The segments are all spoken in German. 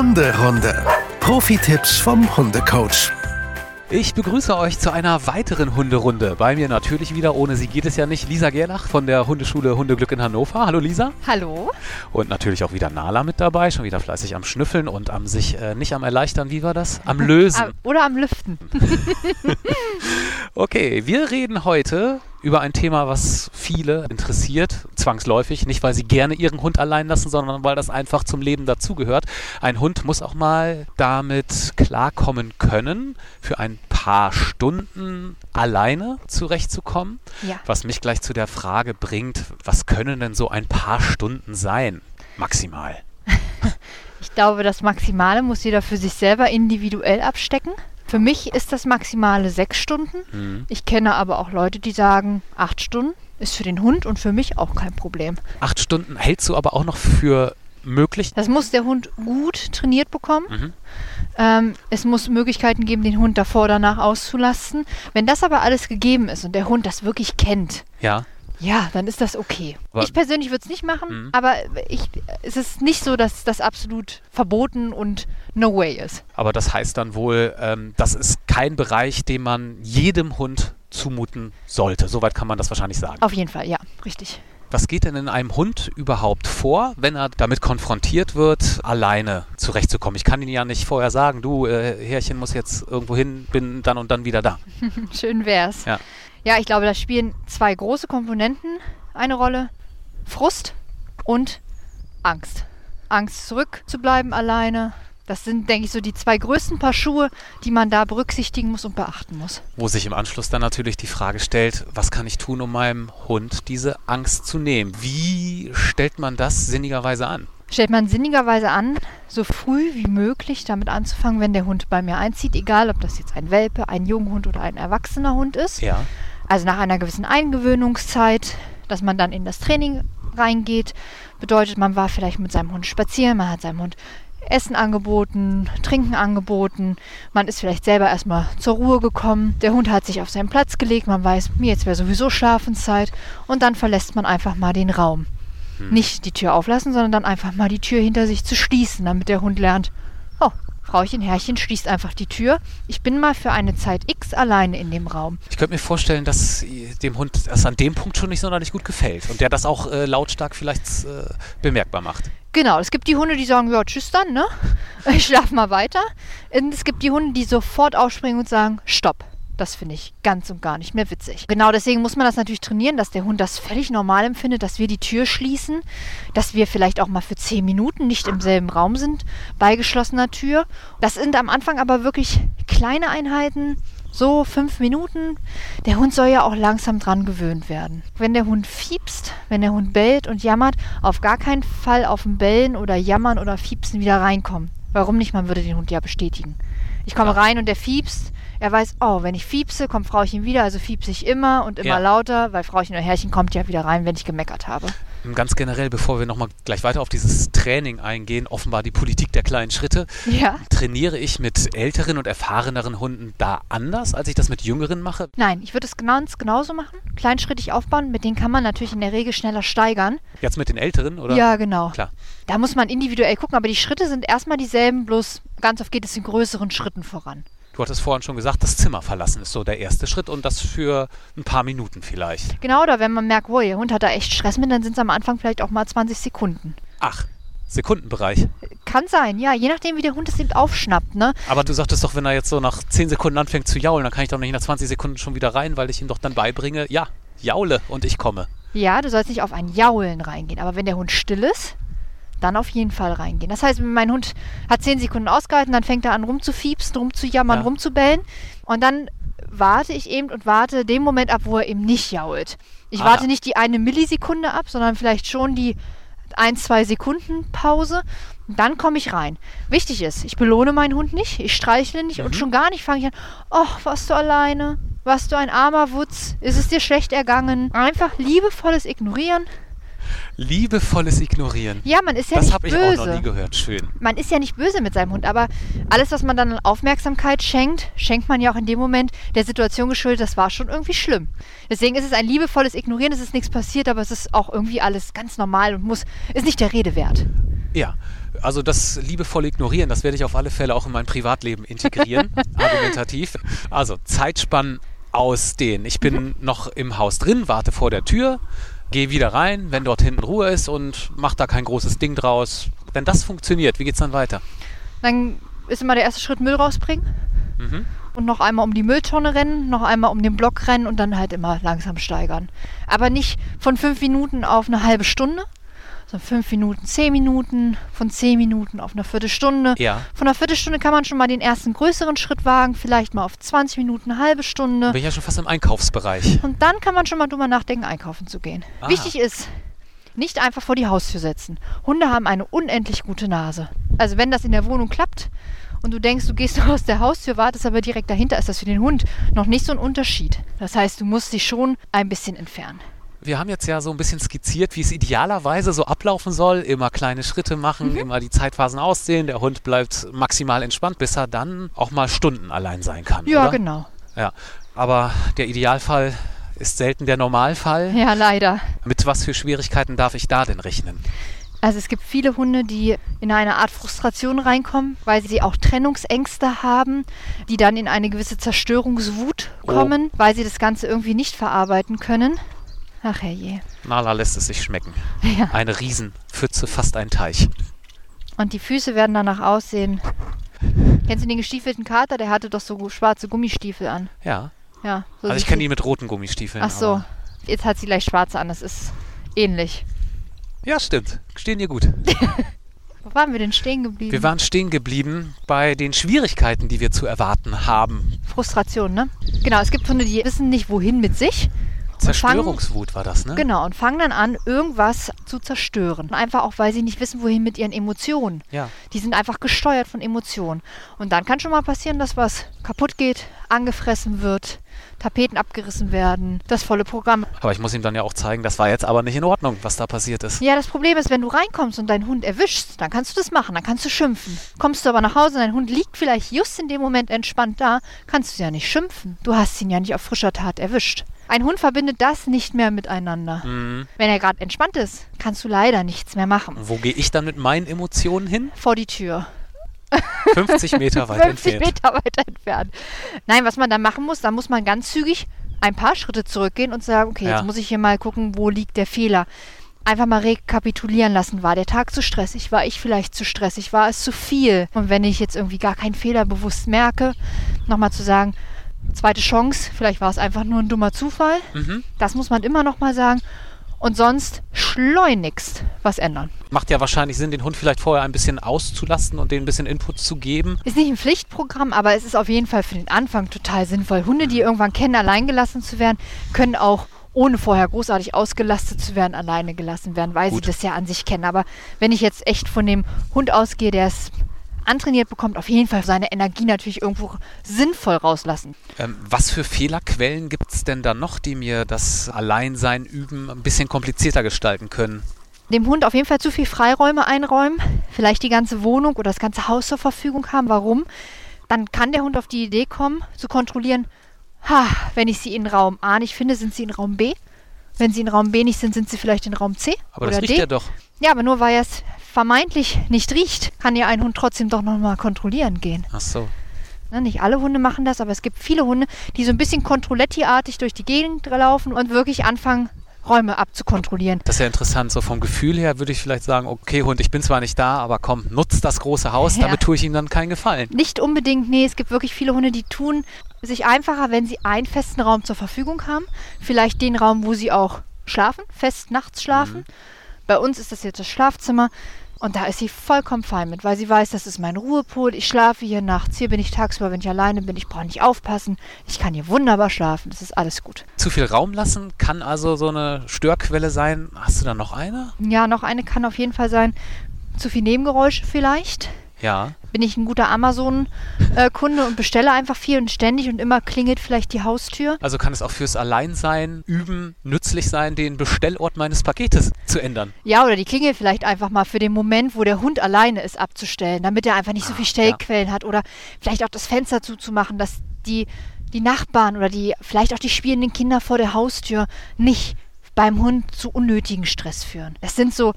Hunderunde. Profi-Tipps vom Hundecoach. Ich begrüße euch zu einer weiteren Hunderunde. Bei mir natürlich wieder, ohne sie geht es ja nicht, Lisa Gerlach von der Hundeschule Hundeglück in Hannover. Hallo Lisa. Hallo. Und natürlich auch wieder Nala mit dabei, schon wieder fleißig am Schnüffeln und am sich äh, nicht am Erleichtern, wie war das? Am Lösen. Oder am Lüften. okay, wir reden heute über ein Thema, was viele interessiert, zwangsläufig. Nicht, weil sie gerne ihren Hund allein lassen, sondern weil das einfach zum Leben dazugehört. Ein Hund muss auch mal damit klarkommen können, für ein paar Stunden alleine zurechtzukommen. Ja. Was mich gleich zu der Frage bringt, was können denn so ein paar Stunden sein? Maximal. Ich glaube, das Maximale muss jeder für sich selber individuell abstecken. Für mich ist das Maximale sechs Stunden. Mhm. Ich kenne aber auch Leute, die sagen, acht Stunden ist für den Hund und für mich auch kein Problem. Acht Stunden hältst du aber auch noch für möglich? Das muss der Hund gut trainiert bekommen. Mhm. Ähm, es muss Möglichkeiten geben, den Hund davor oder danach auszulasten. Wenn das aber alles gegeben ist und der Hund das wirklich kennt, Ja. Ja, dann ist das okay. Aber- ich persönlich würde es nicht machen, Mhm. aber ich, es ist nicht so, dass das absolut verboten und no way ist. Aber das heißt dann wohl, ähm, das ist kein Bereich, den man jedem Hund zumuten sollte. Soweit kann man das wahrscheinlich sagen. Auf jeden Fall, ja, richtig. Was geht denn in einem Hund überhaupt vor, wenn er damit konfrontiert wird, alleine zurechtzukommen? Ich kann Ihnen ja nicht vorher sagen, du, äh, Härchen muss jetzt irgendwo hin, bin dann und dann wieder da. Schön wär's. Ja. Ja, ich glaube, da spielen zwei große Komponenten eine Rolle. Frust und Angst. Angst zurückzubleiben alleine. Das sind, denke ich, so die zwei größten Paar Schuhe, die man da berücksichtigen muss und beachten muss. Wo sich im Anschluss dann natürlich die Frage stellt, was kann ich tun, um meinem Hund diese Angst zu nehmen? Wie stellt man das sinnigerweise an? Stellt man sinnigerweise an, so früh wie möglich damit anzufangen, wenn der Hund bei mir einzieht, egal ob das jetzt ein Welpe, ein Junghund oder ein erwachsener Hund ist. Ja. Also nach einer gewissen Eingewöhnungszeit, dass man dann in das Training reingeht, bedeutet, man war vielleicht mit seinem Hund spazieren, man hat seinem Hund Essen angeboten, Trinken angeboten, man ist vielleicht selber erstmal zur Ruhe gekommen, der Hund hat sich auf seinen Platz gelegt, man weiß, mir jetzt wäre sowieso Schlafenszeit. Und dann verlässt man einfach mal den Raum. Nicht die Tür auflassen, sondern dann einfach mal die Tür hinter sich zu schließen, damit der Hund lernt, oh, Frauchen, Herrchen schließt einfach die Tür. Ich bin mal für eine Zeit X alleine in dem Raum. Ich könnte mir vorstellen, dass dem Hund das an dem Punkt schon nicht sonderlich gut gefällt und der das auch äh, lautstark vielleicht äh, bemerkbar macht. Genau, es gibt die Hunde, die sagen, ja, tschüss dann, ne? Ich schlaf mal weiter. Und es gibt die Hunde, die sofort aufspringen und sagen, stopp. Das finde ich ganz und gar nicht mehr witzig. Genau deswegen muss man das natürlich trainieren, dass der Hund das völlig normal empfindet, dass wir die Tür schließen, dass wir vielleicht auch mal für zehn Minuten nicht im selben Raum sind, bei geschlossener Tür. Das sind am Anfang aber wirklich kleine Einheiten, so fünf Minuten. Der Hund soll ja auch langsam dran gewöhnt werden. Wenn der Hund fiepst, wenn der Hund bellt und jammert, auf gar keinen Fall auf dem Bellen oder Jammern oder Fiepsen wieder reinkommen. Warum nicht? Man würde den Hund ja bestätigen. Ich komme Klar. rein und der fiepst. Er weiß, oh, wenn ich fiepse, kommt Frauchen wieder, also fiepse ich immer und immer Ja. lauter, weil Frauchen oder Herrchen kommt ja wieder rein, wenn ich gemeckert habe. Ganz generell, bevor wir nochmal gleich weiter auf dieses Training eingehen, offenbar die Politik der kleinen Schritte. Ja. Trainiere ich mit älteren und erfahreneren Hunden da anders, als ich das mit jüngeren mache? Nein, ich würde es ganz genauso machen. Kleinschrittig aufbauen, mit denen kann man natürlich in der Regel schneller steigern. Jetzt mit den älteren, oder? Ja, genau. Klar. Da muss man individuell gucken, aber die Schritte sind erstmal dieselben, bloß ganz oft geht es in größeren Schritten voran. Du hattest vorhin schon gesagt, das Zimmer verlassen ist so der erste Schritt und das für ein paar Minuten vielleicht. Genau, oder wenn man merkt, oh, der Hund hat da echt Stress mit, dann sind es am Anfang vielleicht auch mal 20 Sekunden. Ach, Sekundenbereich. Kann sein, ja, je nachdem, wie der Hund es eben aufschnappt, ne? Aber du sagtest doch, wenn er jetzt so nach 10 Sekunden anfängt zu jaulen, dann kann ich doch nicht nach 20 Sekunden schon wieder rein, weil ich ihm doch dann beibringe, ja, jaule und ich komme. Ja, du sollst nicht auf ein Jaulen reingehen, aber wenn der Hund still ist, dann auf jeden Fall reingehen. Das heißt, mein Hund hat 10 Sekunden ausgehalten, dann fängt er an rumzufiepsen, rumzujammern, Ja. rumzubellen und dann warte ich eben und warte den Moment ab, wo er eben nicht jault. Ich Ah, warte ja. nicht die eine Millisekunde ab, sondern vielleicht schon die ein, zwei Sekunden Pause. Und dann komme ich rein. Wichtig ist, ich belohne meinen Hund nicht, ich streichle nicht und schon gar nicht fange ich an, oh, warst du alleine? Warst du ein armer Wutz? Ist es dir schlecht ergangen? Einfach liebevolles Ignorieren. Liebevolles Ignorieren. Ja, man ist ja das nicht habe ich böse. auch noch nie gehört. Schön. man ist ja nicht böse mit seinem Hund, aber alles, was man dann an Aufmerksamkeit schenkt, schenkt man ja auch in dem Moment der Situation geschuldet, das war schon irgendwie schlimm. Deswegen ist es ein liebevolles Ignorieren, es ist nichts passiert, aber es ist auch irgendwie alles ganz normal und muss, ist nicht der Rede wert. Ja, also das liebevoll ignorieren, das werde ich auf alle Fälle auch in mein Privatleben integrieren, argumentativ. Also Zeitspannen ausdehnen. Ich bin mhm. noch im Haus drin, warte vor der Tür, gehe wieder rein, wenn dort hinten Ruhe ist und mache da kein großes Ding draus. Wenn das funktioniert, wie geht es dann weiter? Dann ist immer der erste Schritt Müll rausbringen. Mhm. Und noch einmal um die Mülltonne rennen, noch einmal um den Block rennen und dann halt immer langsam steigern. Aber nicht von fünf Minuten auf eine halbe Stunde, so fünf Minuten, zehn Minuten, von zehn Minuten auf eine Viertelstunde. Ja. Von einer Viertelstunde kann man schon mal den ersten größeren Schritt wagen, vielleicht mal auf 20 Minuten, eine halbe Stunde. Bin ich ja schon fast im Einkaufsbereich. Und dann kann man schon mal drüber nachdenken, einkaufen zu gehen. Ah. Wichtig ist, nicht einfach vor die Haustür setzen. Hunde haben eine unendlich gute Nase. Also wenn das in der Wohnung klappt und du denkst, du gehst aus der Haustür, wartest aber direkt dahinter, ist das für den Hund noch nicht so ein Unterschied. Das heißt, du musst dich schon ein bisschen entfernen. Wir haben jetzt ja so ein bisschen skizziert, wie es idealerweise so ablaufen soll. Immer kleine Schritte machen, mhm. immer die Zeitphasen aussehen. Der Hund bleibt maximal entspannt, bis er dann auch mal Stunden allein sein kann. Ja, oder? genau. Ja, aber der Idealfall ist selten der Normalfall. Ja, leider. Mit was für Schwierigkeiten darf ich da denn rechnen? Also es gibt viele Hunde, die in eine Art Frustration reinkommen, weil sie auch Trennungsängste haben, die dann in eine gewisse Zerstörungswut oh. kommen, oh. weil sie das Ganze irgendwie nicht verarbeiten können. Ach herrje. Nala lässt es sich schmecken. Ja. Eine Riesenpfütze, fast ein Teich. Und die Füße werden danach aussehen. Kennst du den gestiefelten Kater? Der hatte doch so schwarze Gummistiefel an. Ja. Ja. So also ich kenne die mit roten Gummistiefeln. Ach so. Jetzt hat sie gleich schwarze an. Das ist ähnlich. Ja, stimmt. Stehen ihr gut. Wo waren wir denn stehen geblieben? Wir waren stehen geblieben bei den Schwierigkeiten, die wir zu erwarten haben. Frustration, ne? Genau, es gibt Hunde, die wissen nicht, wohin mit sich Zerstörungswut war das, ne? Genau, und fangen dann an, irgendwas zu zerstören. Einfach auch, weil sie nicht wissen, wohin mit ihren Emotionen. Ja. Die sind einfach gesteuert von Emotionen. Und dann kann schon mal passieren, dass was kaputt geht, angefressen wird, Tapeten abgerissen werden, das volle Programm. Aber ich muss ihm dann ja auch zeigen, das war jetzt aber nicht in Ordnung, was da passiert ist. Ja, das Problem ist, wenn du reinkommst und deinen Hund erwischst, dann kannst du das machen, dann kannst du schimpfen. Kommst du aber nach Hause und dein Hund liegt vielleicht just in dem Moment entspannt da, kannst du ja nicht schimpfen. Du hast ihn ja nicht auf frischer Tat erwischt. Ein Hund verbindet das nicht mehr miteinander. Mhm. Wenn er gerade entspannt ist, kannst du leider nichts mehr machen. Wo gehe ich dann mit meinen Emotionen hin? Vor die Tür. 50 Meter weit 50 entfernt. Meter weit entfernt. Nein, was man dann machen muss, dann muss man ganz zügig ein paar Schritte zurückgehen und sagen, okay, ja. jetzt muss ich hier mal gucken, wo liegt der Fehler. Einfach mal rekapitulieren lassen. War der Tag zu stressig? War ich vielleicht zu stressig? War es zu viel? Und wenn ich jetzt irgendwie gar keinen Fehler bewusst merke, nochmal zu sagen, zweite Chance, vielleicht war es einfach nur ein dummer Zufall. Mhm. Das muss man immer noch mal sagen. Und sonst schleunigst was ändern. Macht ja wahrscheinlich Sinn, den Hund vielleicht vorher ein bisschen auszulassen und den ein bisschen Input zu geben. Ist nicht ein Pflichtprogramm, aber es ist auf jeden Fall für den Anfang total sinnvoll. Hunde, die irgendwann kennen, allein gelassen zu werden, können auch ohne vorher großartig ausgelastet zu werden, alleine gelassen werden, weil Gut. sie das ja an sich kennen. Aber wenn ich jetzt echt von dem Hund ausgehe, der es antrainiert bekommt, auf jeden Fall seine Energie natürlich irgendwo sinnvoll rauslassen. Ähm, was für Fehlerquellen gibt es denn da noch, die mir das Alleinsein üben ein bisschen komplizierter gestalten können? Dem Hund auf jeden Fall zu viel Freiräume einräumen, vielleicht die ganze Wohnung oder das ganze Haus zur Verfügung haben. Warum? Dann kann der Hund auf die Idee kommen, zu kontrollieren, ha, wenn ich sie in Raum A nicht finde, sind sie in Raum B. Wenn sie in Raum B nicht sind, sind sie vielleicht in Raum C. Aber oder das riecht D. ja doch. Ja, aber nur weil er es vermeintlich nicht riecht, kann ja ein Hund trotzdem doch nochmal kontrollieren gehen. Ach so. Ne, nicht alle Hunde machen das, aber es gibt viele Hunde, die so ein bisschen Kontrolletti-artig durch die Gegend laufen und wirklich anfangen, Räume abzukontrollieren. Das ist ja interessant. So vom Gefühl her würde ich vielleicht sagen, okay Hund, ich bin zwar nicht da, aber komm, nutz das große Haus, ja. damit tue ich ihm dann keinen Gefallen. Nicht unbedingt, nee, es gibt wirklich viele Hunde, die tun sich einfacher, wenn sie einen festen Raum zur Verfügung haben. Vielleicht den Raum, wo sie auch schlafen, fest nachts schlafen. Mhm. Bei uns ist das jetzt das Schlafzimmer. Und da ist sie vollkommen fein mit, weil sie weiß, das ist mein Ruhepol. Ich schlafe hier nachts. Hier bin ich tagsüber, wenn ich alleine bin. Ich brauche nicht aufpassen. Ich kann hier wunderbar schlafen. Das ist alles gut. Zu viel Raum lassen kann also so eine Störquelle sein. Hast du da noch eine? Ja, noch eine kann auf jeden Fall sein. Zu viel Nebengeräusche vielleicht. Ja. Bin ich ein guter Amazon-Kunde und bestelle einfach viel und ständig und immer klingelt vielleicht die Haustür. Also kann es auch fürs Alleinsein, Üben nützlich sein, den Bestellort meines Paketes zu ändern. Ja, oder die klingelt vielleicht einfach mal für den Moment, wo der Hund alleine ist, abzustellen, damit er einfach nicht so ah, viel Stellquellen ja. hat. Oder vielleicht auch das Fenster zuzumachen, dass die, die Nachbarn oder die vielleicht auch die spielenden Kinder vor der Haustür nicht beim Hund zu unnötigen Stress führen. Das sind so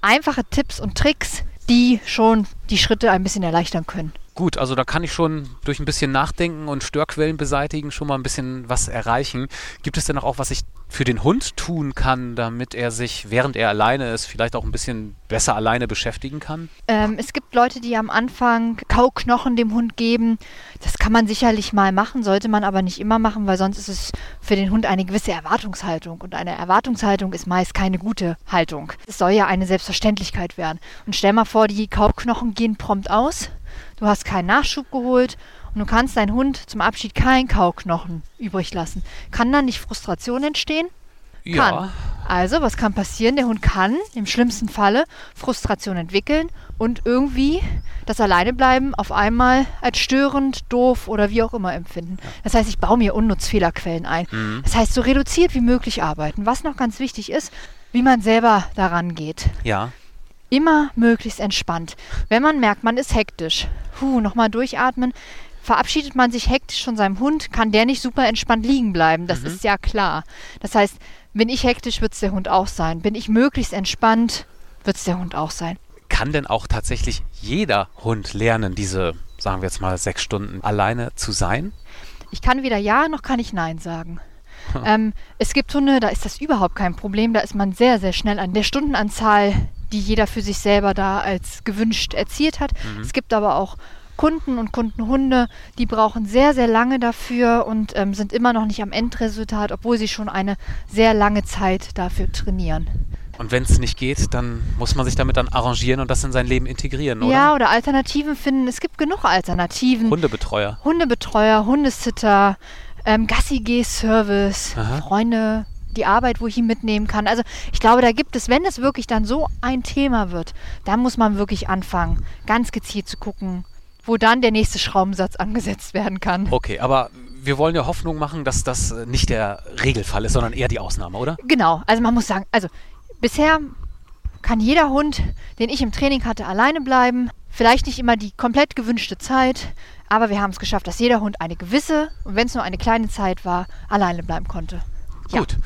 einfache Tipps und Tricks, die schon die Schritte ein bisschen erleichtern können. Gut, also da kann ich schon durch ein bisschen Nachdenken und Störquellen beseitigen schon mal ein bisschen was erreichen. Gibt es denn auch, was ich für den Hund tun kann, damit er sich, während er alleine ist, vielleicht auch ein bisschen besser alleine beschäftigen kann? Ähm, es gibt Leute, die am Anfang Kauknochen dem Hund geben. Das kann man sicherlich mal machen, sollte man aber nicht immer machen, weil sonst ist es für den Hund eine gewisse Erwartungshaltung. Und eine Erwartungshaltung ist meist keine gute Haltung. Es soll ja eine Selbstverständlichkeit werden. Und stell mal vor, die Kauknochen gehen prompt aus du hast keinen Nachschub geholt und du kannst deinen Hund zum Abschied keinen Kauknochen übrig lassen. Kann dann nicht Frustration entstehen? Ja. Kann. Also, was kann passieren? Der Hund kann im schlimmsten Falle Frustration entwickeln und irgendwie das Alleinebleiben auf einmal als störend, doof oder wie auch immer empfinden. Das heißt, ich baue mir unnutz Fehlerquellen ein. Mhm. Das heißt, so reduziert wie möglich arbeiten. Was noch ganz wichtig ist, wie man selber daran geht. Ja. Immer möglichst entspannt. Wenn man merkt, man ist hektisch, huh, nochmal durchatmen. Verabschiedet man sich hektisch von seinem Hund, kann der nicht super entspannt liegen bleiben. Das Mhm. ist ja klar. Das heißt, bin ich hektisch, wird es der Hund auch sein. Bin ich möglichst entspannt, wird es der Hund auch sein. Kann denn auch tatsächlich jeder Hund lernen, diese, sagen wir jetzt mal, sechs Stunden alleine zu sein? Ich kann weder Ja noch kann ich Nein sagen. Ähm, es gibt Hunde, da ist das überhaupt kein Problem. Da ist man sehr, sehr schnell an der Stundenanzahl, die jeder für sich selber da als gewünscht erzielt hat. Es gibt aber auch Kunden und Kundenhunde, die brauchen sehr, sehr lange dafür und ähm, sind immer noch nicht am Endresultat, obwohl sie schon eine sehr lange Zeit dafür trainieren. Und wenn es nicht geht, dann muss man sich damit dann arrangieren und das in sein Leben integrieren, oder? Ja, oder Alternativen finden. Es gibt genug Alternativen. Hundebetreuer. Hundebetreuer, Hundesitter, ähm, Gassi-G-Service. Freunde, die Arbeit, wo ich ihn mitnehmen kann. Also ich glaube, da gibt es, wenn es wirklich dann so ein Thema wird, dann muss man wirklich anfangen, ganz gezielt zu gucken, wo dann der nächste Schraubensatz angesetzt werden kann. Okay, aber wir wollen ja Hoffnung machen, dass das nicht der Regelfall ist, sondern eher die Ausnahme, oder? Genau, also man muss sagen, also bisher kann jeder Hund, den ich im Training hatte, alleine bleiben. Vielleicht nicht immer die komplett gewünschte Zeit, aber wir haben es geschafft, dass jeder Hund eine gewisse, und wenn es nur eine kleine Zeit war, alleine bleiben konnte. Ja. Gut.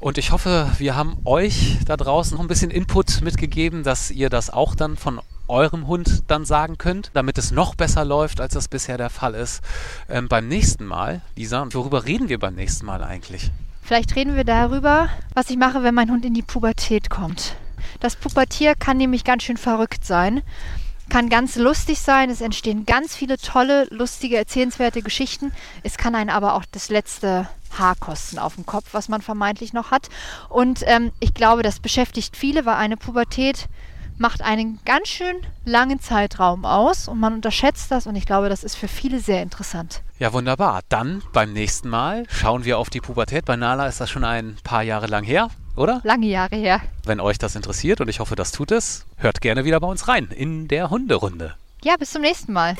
Und ich hoffe, wir haben euch da draußen noch ein bisschen Input mitgegeben, dass ihr das auch dann von eurem Hund dann sagen könnt, damit es noch besser läuft, als das bisher der Fall ist. Ähm, beim nächsten Mal, Lisa, und worüber reden wir beim nächsten Mal eigentlich? Vielleicht reden wir darüber, was ich mache, wenn mein Hund in die Pubertät kommt. Das Pubertier kann nämlich ganz schön verrückt sein, kann ganz lustig sein. Es entstehen ganz viele tolle, lustige, erzählenswerte Geschichten. Es kann einen aber auch das letzte Haar kosten auf dem Kopf, was man vermeintlich noch hat. Und ähm, ich glaube, das beschäftigt viele, weil eine Pubertät macht einen ganz schön langen Zeitraum aus und man unterschätzt das und ich glaube, das ist für viele sehr interessant. Ja, wunderbar. Dann beim nächsten Mal schauen wir auf die Pubertät. Bei Nala ist das schon ein paar Jahre lang her, oder? Lange Jahre her. Wenn euch das interessiert und ich hoffe, das tut es, hört gerne wieder bei uns rein in der Hunderunde. Ja, bis zum nächsten Mal.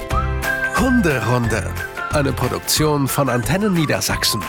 Hunderunde. Eine Produktion von Antennen Niedersachsen.